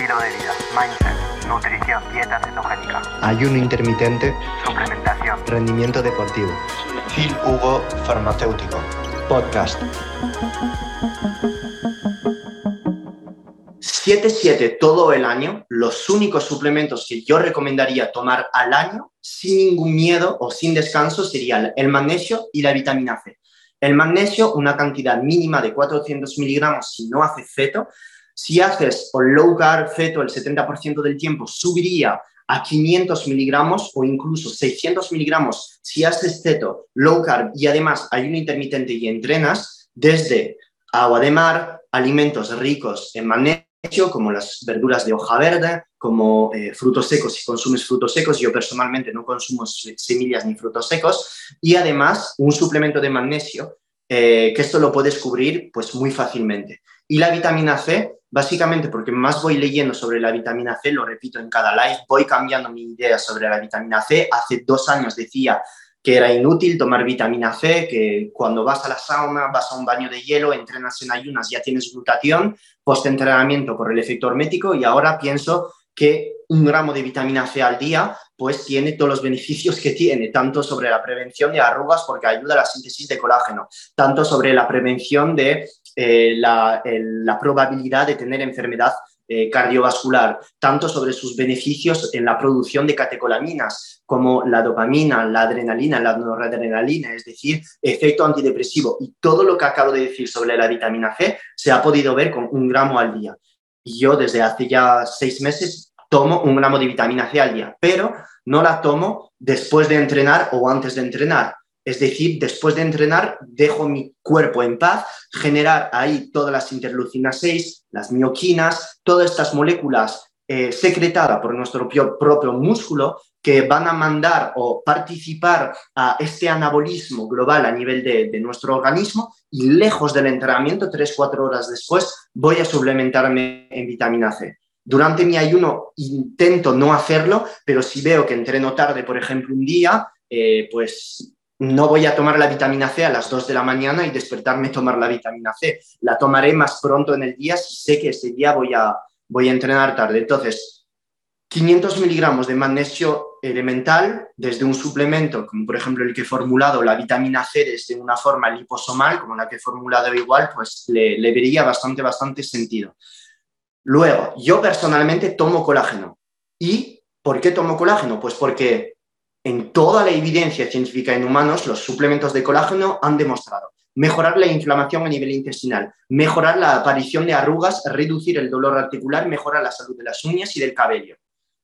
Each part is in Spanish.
estilo de vida, mindset, nutrición, dieta cetogénica, ayuno intermitente, suplementación, rendimiento deportivo. Phil Hugo Farmacéutico, podcast. 7-7 todo el año, los únicos suplementos que yo recomendaría tomar al año sin ningún miedo o sin descanso serían el magnesio y la vitamina C. El magnesio, una cantidad mínima de 400 miligramos si no hace feto. Si haces o low carb feto el 70% del tiempo, subiría a 500 miligramos o incluso 600 miligramos si haces feto, low carb y además ayuno intermitente y entrenas, desde agua de mar, alimentos ricos en magnesio, como las verduras de hoja verde, como eh, frutos secos, si consumes frutos secos, yo personalmente no consumo semillas ni frutos secos, y además un suplemento de magnesio, eh, que esto lo puedes cubrir pues muy fácilmente. Y la vitamina C, básicamente porque más voy leyendo sobre la vitamina C, lo repito en cada live, voy cambiando mi idea sobre la vitamina C. Hace dos años decía que era inútil tomar vitamina C, que cuando vas a la sauna, vas a un baño de hielo, entrenas en ayunas, ya tienes glutatión, post-entrenamiento por el efecto hormético y ahora pienso que un gramo de vitamina C al día pues tiene todos los beneficios que tiene, tanto sobre la prevención de arrugas porque ayuda a la síntesis de colágeno, tanto sobre la prevención de eh, la, probabilidad de tener enfermedad eh, cardiovascular, tanto sobre sus beneficios en la producción de catecolaminas como la dopamina, la adrenalina, la noradrenalina, es decir, efecto antidepresivo. Y todo lo que acabo de decir sobre la vitamina C se ha podido ver con un gramo al día. Y yo desde hace ya seis meses tomo un gramo de vitamina C al día, pero no la tomo después de entrenar o antes de entrenar. Es decir, después de entrenar, dejo mi cuerpo en paz, generar ahí todas las interleucinas 6, las mioquinas, todas estas moléculas eh, secretadas por nuestro propio, músculo que van a mandar o participar a este anabolismo global a nivel de, nuestro organismo y lejos del entrenamiento, 3-4 horas después, voy a suplementarme en vitamina C. Durante mi ayuno intento no hacerlo, pero si veo que entreno tarde, por ejemplo, un día, eh, pues no voy a tomar la vitamina C a las 2 de la mañana y despertarme a tomar la vitamina C. La tomaré más pronto en el día si sé que ese día voy a, voy a entrenar tarde. Entonces, 500 miligramos de magnesio elemental desde un suplemento, como por ejemplo el que he formulado, la vitamina C desde una forma liposomal, como la que he formulado igual, pues le, le vería bastante, bastante sentido. Luego, yo personalmente tomo colágeno. ¿Y por qué tomo colágeno? Pues porque en toda la evidencia científica en humanos, los suplementos de colágeno han demostrado mejorar la inflamación a nivel intestinal, mejorar la aparición de arrugas, reducir el dolor articular, mejorar la salud de las uñas y del cabello.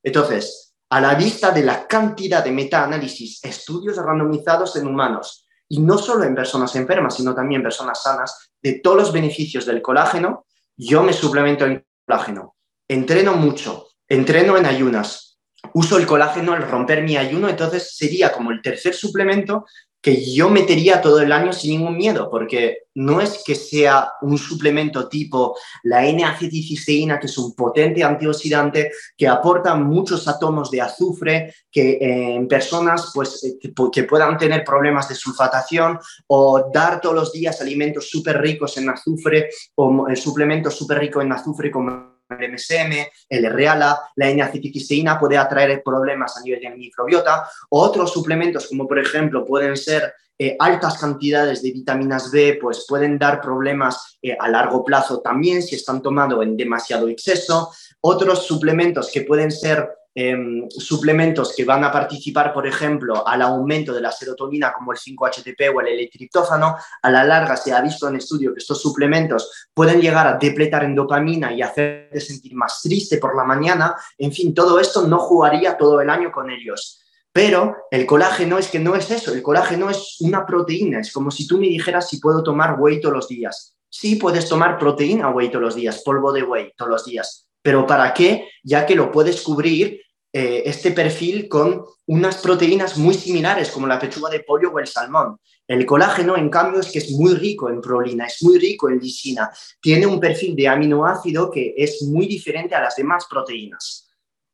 Entonces, a la vista de la cantidad de metaanálisis, estudios randomizados en humanos, y no solo en personas enfermas, sino también personas sanas, de todos los beneficios del colágeno, yo me suplemento en colágeno. Entreno mucho, entreno en ayunas, uso el colágeno al romper mi ayuno, entonces sería como el tercer suplemento que yo metería todo el año sin ningún miedo, porque no es que sea un suplemento tipo la N-acetilcisteína, que es un potente antioxidante que aporta muchos átomos de azufre, que eh, en personas pues, eh, que, puedan tener problemas de sulfatación o dar todos los días alimentos súper ricos en azufre o eh, suplementos súper ricos en azufre como el MSM, el REALA, la N-acetilcisteína puede atraer problemas a nivel de microbiota. Otros suplementos, como por ejemplo pueden ser eh, altas cantidades de vitaminas B, pues pueden dar problemas eh, a largo plazo también si están tomados en demasiado exceso. Otros suplementos que pueden ser Em, suplementos que van a participar, por ejemplo, al aumento de la serotonina como el 5-HTP o el L-triptófano, a la larga se ha visto en estudio que estos suplementos pueden llegar a depletar en dopamina y hacerte sentir más triste por la mañana. En fin, todo esto no jugaría todo el año con ellos. Pero el colágeno es que no es eso, el colágeno es una proteína, es como si tú me dijeras si puedo tomar whey todos los días. Sí, puedes tomar proteína whey todos los días, polvo de whey todos los días, pero ¿para qué? Ya que lo puedes cubrir eh, este perfil con unas proteínas muy similares como la pechuga de pollo o el salmón. El colágeno, en cambio, es que es muy rico en prolina, es muy rico en lisina, tiene un perfil de aminoácido que es muy diferente a las demás proteínas.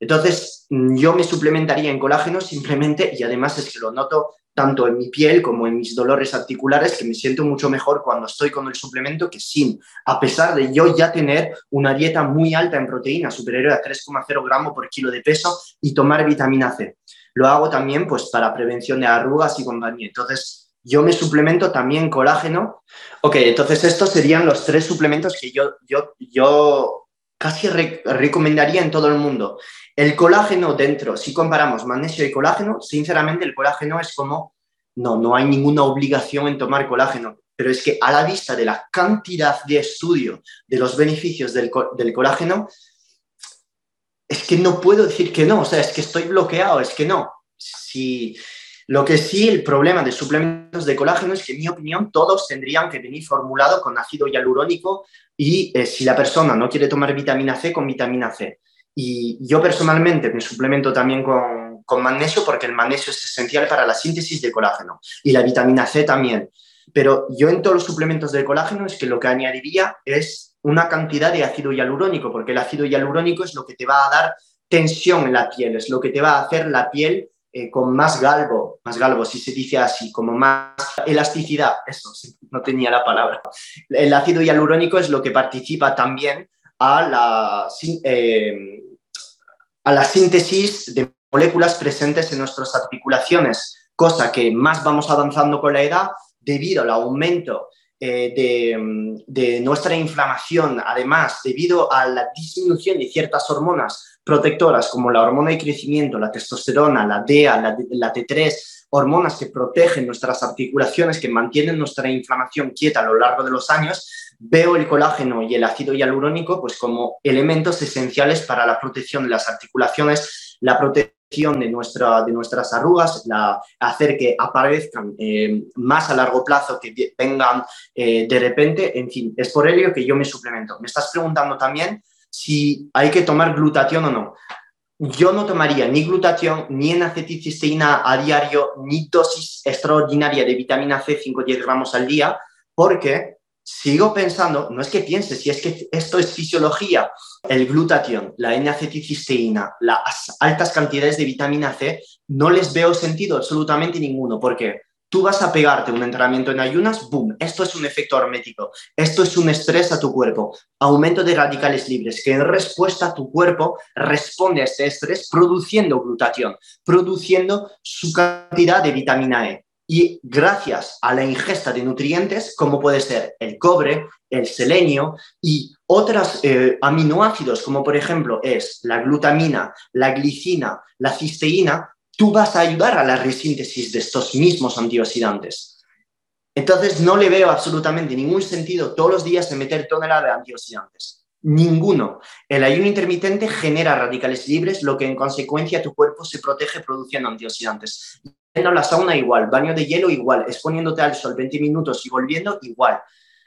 Entonces, mm, yo me suplementaría en colágeno simplemente, y además es que lo noto tanto en mi piel como en mis dolores articulares, que me siento mucho mejor cuando estoy con el suplemento que sin, a pesar de yo ya tener una dieta muy alta en proteína, superior a 3,0 gramos por kilo de peso, y tomar vitamina C. Lo hago también pues para prevención de arrugas y compañía. Entonces, yo me suplemento también colágeno. Ok, entonces estos serían los tres suplementos que yo, yo, yo casi recomendaría en todo el mundo. El colágeno dentro, si comparamos magnesio y colágeno, sinceramente el colágeno es como, no, no hay ninguna obligación en tomar colágeno, pero es que a la vista de la cantidad de estudio de los beneficios del, colágeno, es que no puedo decir que no, o sea, es que estoy bloqueado, es que no. Si, lo que sí, el problema de suplementos de colágeno es que, en mi opinión, todos tendrían que venir formulados con ácido hialurónico y eh, si la persona no quiere tomar vitamina C, con vitamina C. Y yo personalmente me suplemento también con, con magnesio porque el magnesio es esencial para la síntesis de colágeno y la vitamina C también. Pero yo en todos los suplementos de colágeno es que lo que añadiría es una cantidad de ácido hialurónico, porque el ácido hialurónico es lo que te va a dar tensión en la piel, es lo que te va a hacer la piel eh, con más galvo, más galvo, si se dice así, como más elasticidad, eso, no tenía la palabra. El ácido hialurónico es lo que participa también a la, eh, a la síntesis de moléculas presentes en nuestras articulaciones, cosa que más vamos avanzando con la edad debido al aumento eh, de, de, nuestra inflamación, además debido a la disminución de ciertas hormonas protectoras como la hormona de crecimiento, la testosterona, la DEA, la, T3, hormonas que protegen nuestras articulaciones, que mantienen nuestra inflamación quieta a lo largo de los años, veo el colágeno y el ácido hialurónico pues, como elementos esenciales para la protección de las articulaciones, la protección de, nuestra, de nuestras arrugas, la, hacer que aparezcan eh, más a largo plazo, que vengan eh, de repente, en fin, es por ello que yo me suplemento. Me estás preguntando también si hay que tomar glutatión o no. Yo no tomaría ni glutatión, ni acetilcisteína a diario, ni dosis extraordinaria de vitamina C, 5-10 gramos al día, porque sigo pensando, no es que piense, si es que esto es fisiología, el glutatión, la N-acetilcisteína, las altas cantidades de vitamina C, no les veo sentido absolutamente ninguno, porque tú vas a pegarte un entrenamiento en ayunas, boom, esto es un efecto hermético, esto es un estrés a tu cuerpo, aumento de radicales libres, que en respuesta tu cuerpo responde a este estrés produciendo glutatión, produciendo su cantidad de vitamina E. Y gracias a la ingesta de nutrientes, como puede ser el cobre, el selenio y otros eh, aminoácidos, como por ejemplo es la glutamina, la glicina, la cisteína, tú vas a ayudar a la resíntesis de estos mismos antioxidantes. Entonces, no le veo absolutamente ningún sentido todos los días de meter tonelada de antioxidantes. Ninguno. El ayuno intermitente genera radicales libres, lo que en consecuencia tu cuerpo se protege produciendo antioxidantes. Yendo la sauna igual, baño de hielo igual, exponiéndote al sol 20 minutos y volviendo igual.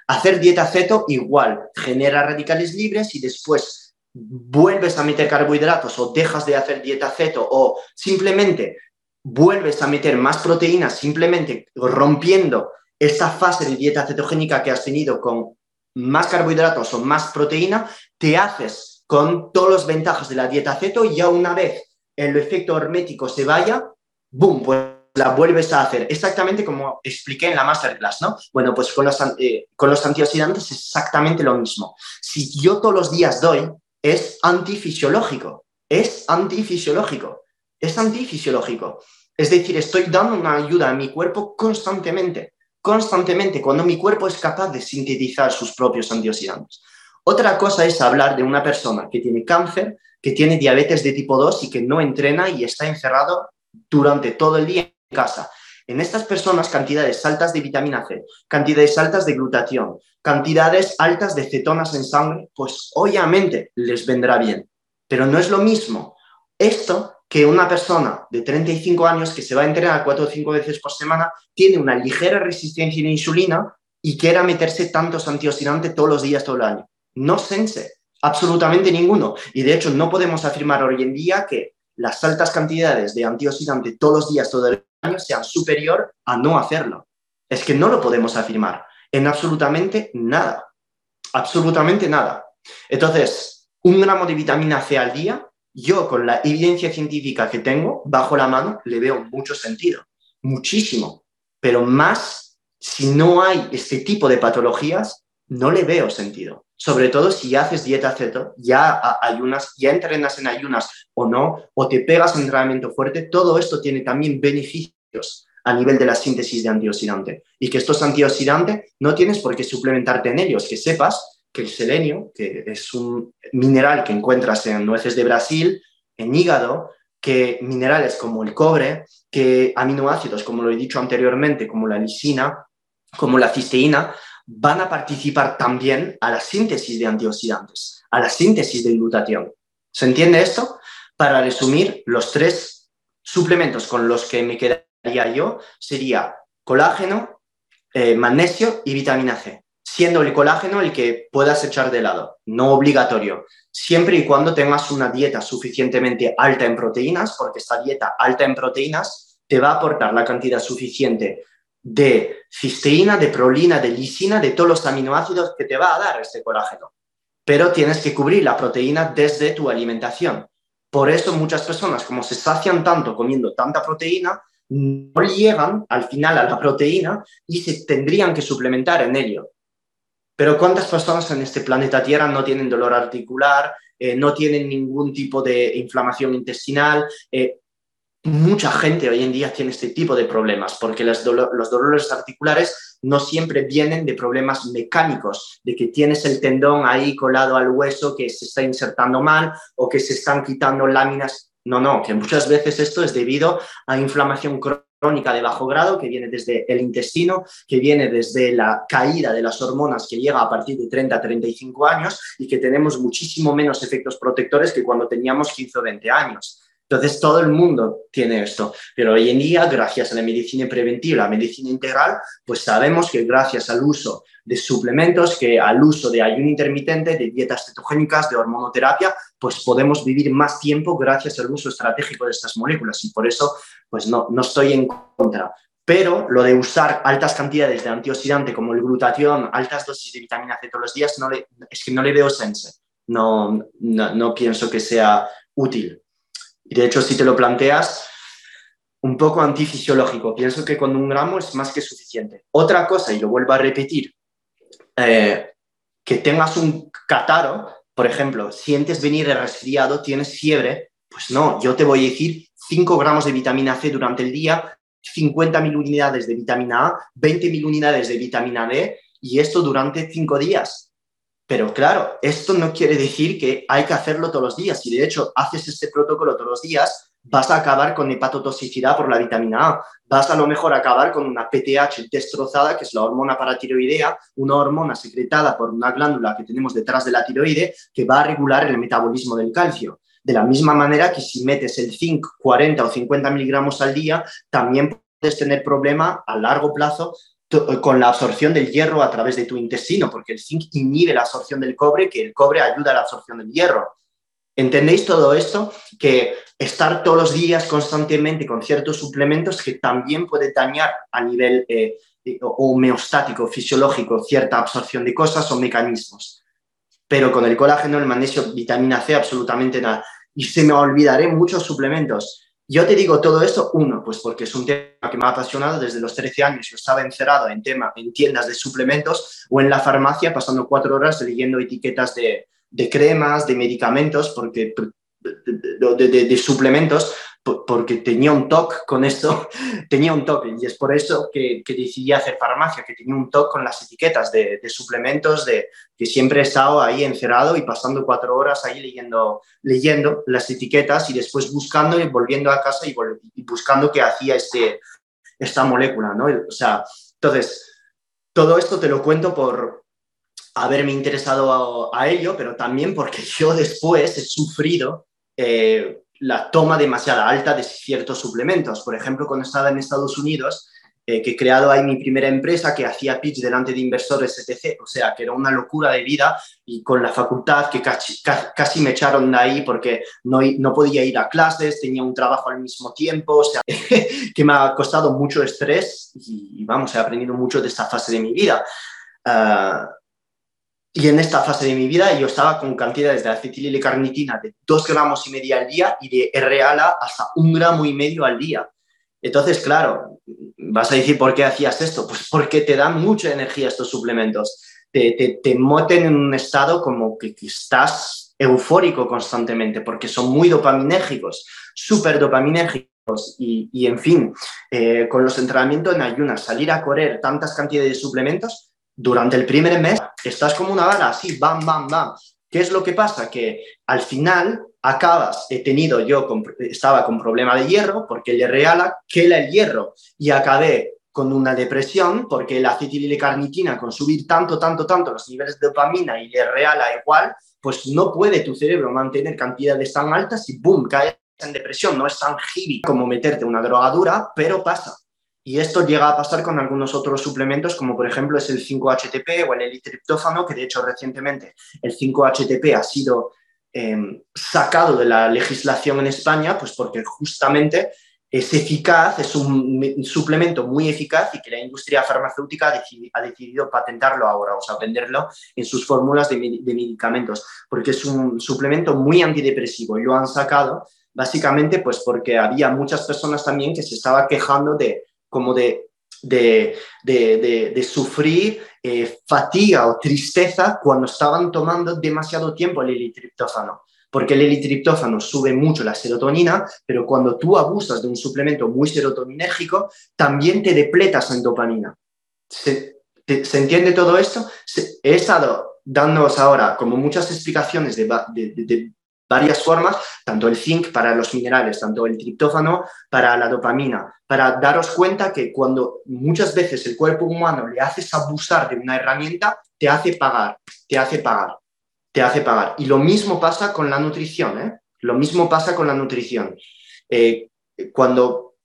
Hacer dieta ceto igual, genera radicales libres y después vuelves a meter carbohidratos o dejas de hacer dieta ceto o simplemente vuelves a meter más proteínas, simplemente rompiendo esta fase de dieta cetogénica que has tenido con más carbohidratos o más proteína, te haces con todas las ventajas de la dieta ceto y ya una vez el efecto hermético se vaya, ¡boom! Pues la vuelves a hacer exactamente como expliqué en la masterclass, ¿no? Bueno, pues con los, eh, con los antioxidantes es exactamente lo mismo. Si yo todos los días doy es antifisiológico, es antifisiológico, es antifisiológico. Es decir, estoy dando una ayuda a mi cuerpo constantemente, constantemente, cuando mi cuerpo es capaz de sintetizar sus propios antioxidantes. Otra cosa es hablar de una persona que tiene cáncer, que tiene diabetes de tipo 2 y que no entrena y está encerrado durante todo el día en casa. En estas personas, cantidades altas de vitamina C, cantidades altas de glutatión, cantidades altas de cetonas en sangre, pues obviamente les vendrá bien. Pero no es lo mismo esto que una persona de 35 años que se va a entrenar cuatro o cinco veces por semana, tiene una ligera resistencia a la insulina y quiera meterse tantos antioxidantes todos los días, todo el año. No sense, absolutamente ninguno. Y de hecho no podemos afirmar hoy en día que las altas cantidades de antioxidante todos los días, todo el año, sean superior a no hacerlo. Es que no lo podemos afirmar en absolutamente nada. Absolutamente nada. Entonces, un gramo de vitamina C al día yo con la evidencia científica que tengo bajo la mano le veo mucho sentido, muchísimo, pero más si no hay este tipo de patologías, no le veo sentido. Sobre todo si haces dieta ceto, ya ayunas, ya entrenas en ayunas o no, o te pegas un entrenamiento fuerte, todo esto tiene también beneficios a nivel de la síntesis de antioxidante. Y que estos antioxidantes no tienes por qué suplementarte en ellos, que sepas que el selenio, que es un mineral que encuentras en nueces de Brasil, en hígado, que minerales como el cobre, que aminoácidos, como lo he dicho anteriormente, como la lisina, como la cisteína, van a participar también a la síntesis de antioxidantes, a la síntesis de glutatión. ¿Se entiende esto? Para resumir, los tres suplementos con los que me quedaría yo sería colágeno, eh, magnesio y vitamina C, siendo el colágeno el que puedas echar de lado, no obligatorio, siempre y cuando tengas una dieta suficientemente alta en proteínas, porque esta dieta alta en proteínas te va a aportar la cantidad suficiente de cisteína, de prolina, de lisina, de todos los aminoácidos que te va a dar este colágeno. Pero tienes que cubrir la proteína desde tu alimentación. Por eso muchas personas, como se sacian tanto comiendo tanta proteína, no llegan al final a la proteína y se tendrían que suplementar en ello. Pero ¿cuántas personas en este planeta Tierra no tienen dolor articular, eh, no tienen ningún tipo de inflamación intestinal? Eh, mucha gente hoy en día tiene este tipo de problemas porque los, dolores articulares no siempre vienen de problemas mecánicos, de que tienes el tendón ahí colado al hueso que se está insertando mal o que se están quitando láminas. No, no, que muchas veces esto es debido a inflamación crónica de bajo grado que viene desde el intestino, que viene desde la caída de las hormonas que llega a partir de 30 a 35 años y que tenemos muchísimo menos efectos protectores que cuando teníamos 15 o 20 años. Entonces, todo el mundo tiene esto. Pero hoy en día, gracias a la medicina preventiva, la medicina integral, pues sabemos que gracias al uso de suplementos, que al uso de ayuno intermitente, de dietas cetogénicas, de hormonoterapia, pues podemos vivir más tiempo gracias al uso estratégico de estas moléculas. Y por eso, pues no, no estoy en contra. Pero lo de usar altas cantidades de antioxidante como el glutatión, altas dosis de vitamina C todos los días, no le, es que no le veo sense. No, no, no pienso que sea útil. Y de hecho, si te lo planteas, un poco antifisiológico. Pienso que con un gramo es más que suficiente. Otra cosa, y lo vuelvo a repetir, eh, que tengas un cataro, por ejemplo, sientes venir resfriado, tienes fiebre, pues no, yo te voy a decir 5 gramos de vitamina C durante el día, 50.000 unidades de vitamina A, 20.000 unidades de vitamina D, y esto durante 5 días. Pero claro, esto no quiere decir que hay que hacerlo todos los días. Si de hecho haces este protocolo todos los días, vas a acabar con hepatotoxicidad por la vitamina A. Vas a lo mejor acabar con una PTH destrozada, que es la hormona paratiroidea, una hormona secretada por una glándula que tenemos detrás de la tiroide que va a regular el metabolismo del calcio. De la misma manera que si metes el zinc 40 o 50 miligramos al día, también puedes tener problema a largo plazo con la absorción del hierro a través de tu intestino, porque el zinc inhibe la absorción del cobre, que el cobre ayuda a la absorción del hierro. ¿Entendéis todo esto? Que estar todos los días constantemente con ciertos suplementos que también puede dañar a nivel eh, homeostático, fisiológico, cierta absorción de cosas o mecanismos. Pero con el colágeno, el magnesio, vitamina C, absolutamente nada. Y se me olvidaré muchos suplementos yo te digo todo esto, uno, pues porque es un tema que me ha apasionado desde los 13 años. Yo estaba encerrado en, tema, en tiendas de suplementos o en la farmacia pasando cuatro horas leyendo etiquetas de, de cremas, de medicamentos, porque de, suplementos porque tenía un toque con esto, tenía un toque y es por eso que, decidí hacer farmacia, que tenía un toque con las etiquetas de, suplementos, de que siempre he estado ahí encerrado y pasando cuatro horas ahí leyendo, leyendo las etiquetas y después buscando y volviendo a casa y, buscando qué hacía este, esta molécula, ¿no? O sea, entonces, todo esto te lo cuento por haberme interesado a, ello, pero también porque yo después he sufrido eh, la toma demasiado alta de ciertos suplementos. Por ejemplo, cuando estaba en Estados Unidos, eh, que he creado ahí mi primera empresa que hacía pitch delante de inversores, etc. O sea, que era una locura de vida y con la facultad que casi, me echaron de ahí porque no, no, podía ir a clases, tenía un trabajo al mismo tiempo, o sea, que me ha costado mucho estrés y, vamos, he aprendido mucho de esta fase de mi vida. Ah, y en esta fase de mi vida yo estaba con cantidades de acetil de 2 gramos y medio al día y de RALA hasta un gramo y medio al día. Entonces, claro, vas a decir, ¿por qué hacías esto? Pues porque te dan mucha energía estos suplementos. Te, te, te moten en un estado como que, estás eufórico constantemente, porque son muy dopaminérgicos, súper dopaminérgicos. Y, y, en fin, eh, con los entrenamientos en ayunas, salir a correr tantas cantidades de suplementos, durante el primer mes estás como una bala, así, bam, bam, bam. ¿Qué es lo que pasa? Que al final acabas, he tenido yo, estaba con problema de hierro porque el reala quela el hierro y acabé con una depresión porque la acetililicarnitina con subir tanto, tanto, tanto los niveles de dopamina y de reala igual, pues no puede tu cerebro mantener cantidades tan altas y boom, caes en depresión. No es tan heavy como meterte una drogadura, pero pasa. Y esto llega a pasar con algunos otros suplementos, como por ejemplo es el 5-HTP o el elitriptófano, que de hecho recientemente el 5-HTP ha sido em, sacado de la legislación en España, pues porque justamente es eficaz, es un suplemento muy eficaz y que la industria farmacéutica ha decidido, patentarlo ahora, o sea, venderlo en sus fórmulas de, medicamentos, porque es un suplemento muy antidepresivo y lo han sacado básicamente pues porque había muchas personas también que se estaban quejando de como de, de, de, de sufrir eh, fatiga o tristeza cuando estaban tomando demasiado tiempo el elitriptófano. Porque el elitriptófano sube mucho la serotonina, pero cuando tú abusas de un suplemento muy serotoninérgico, también te depletas en dopamina. ¿Se, ¿se entiende todo esto? He estado dándoos ahora como muchas explicaciones de, varias formas, tanto el zinc para los minerales, tanto el triptófano para la dopamina, para daros cuenta que cuando muchas veces el cuerpo humano le haces abusar de una herramienta, te hace pagar, te hace pagar, te hace pagar. Y lo mismo pasa con la nutrición, ¿eh? Lo mismo pasa con la nutrición. Eh, cuando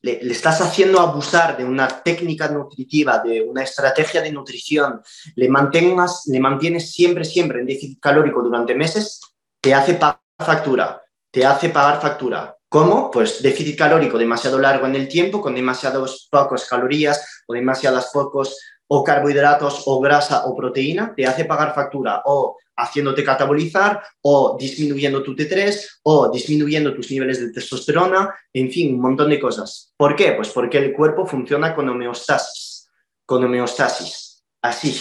le, le, estás haciendo abusar de una técnica nutritiva, de una estrategia de nutrición, le, mantengas, le mantienes siempre, siempre en déficit calórico durante meses, te hace pagar factura, te hace pagar factura. ¿Cómo? Pues déficit calórico demasiado largo en el tiempo, con demasiados pocos calorías o demasiados pocos o carbohidratos o grasa o proteína, te hace pagar factura o haciéndote catabolizar o disminuyendo tu T3 o disminuyendo tus niveles de testosterona, en fin, un montón de cosas. ¿Por qué? Pues porque el cuerpo funciona con homeostasis, con homeostasis, así,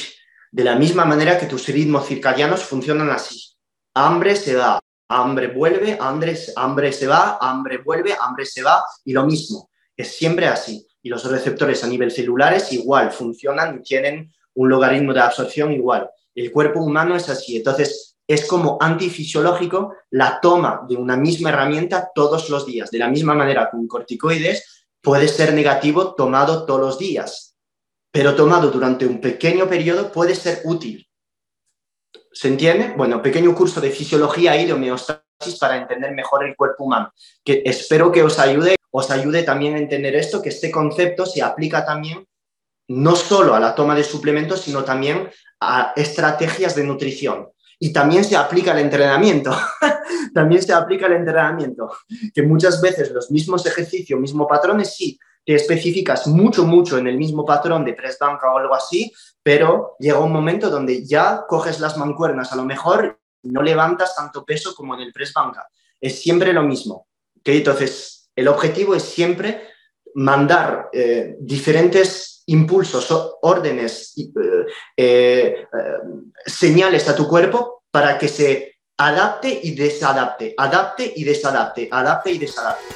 de la misma manera que tus ritmos circadianos funcionan así hambre se va, hambre vuelve, hambre, se va, hambre vuelve, hambre se va, y lo mismo, es siempre así. Y los receptores a nivel celulares igual funcionan y tienen un logaritmo de absorción igual. El cuerpo humano es así, entonces es como antifisiológico la toma de una misma herramienta todos los días. De la misma manera un corticoides puede ser negativo tomado todos los días, pero tomado durante un pequeño periodo puede ser útil. ¿Se entiende? Bueno, pequeño curso de fisiología y de homeostasis para entender mejor el cuerpo humano, que espero que os ayude, os ayude también a entender esto, que este concepto se aplica también no solo a la toma de suplementos, sino también a estrategias de nutrición. Y también se aplica el entrenamiento, también se aplica el entrenamiento, que muchas veces los mismos ejercicios, mismos patrones, sí, te especificas mucho, mucho en el mismo patrón de press banca o algo así, pero llega un momento donde ya coges las mancuernas, a lo mejor no levantas tanto peso como en el press banca. Es siempre lo mismo. Entonces, el objetivo es siempre mandar eh, diferentes impulsos, órdenes, eh, eh, señales a tu cuerpo para que se adapte y desadapte, adapte y desadapte, adapte y desadapte.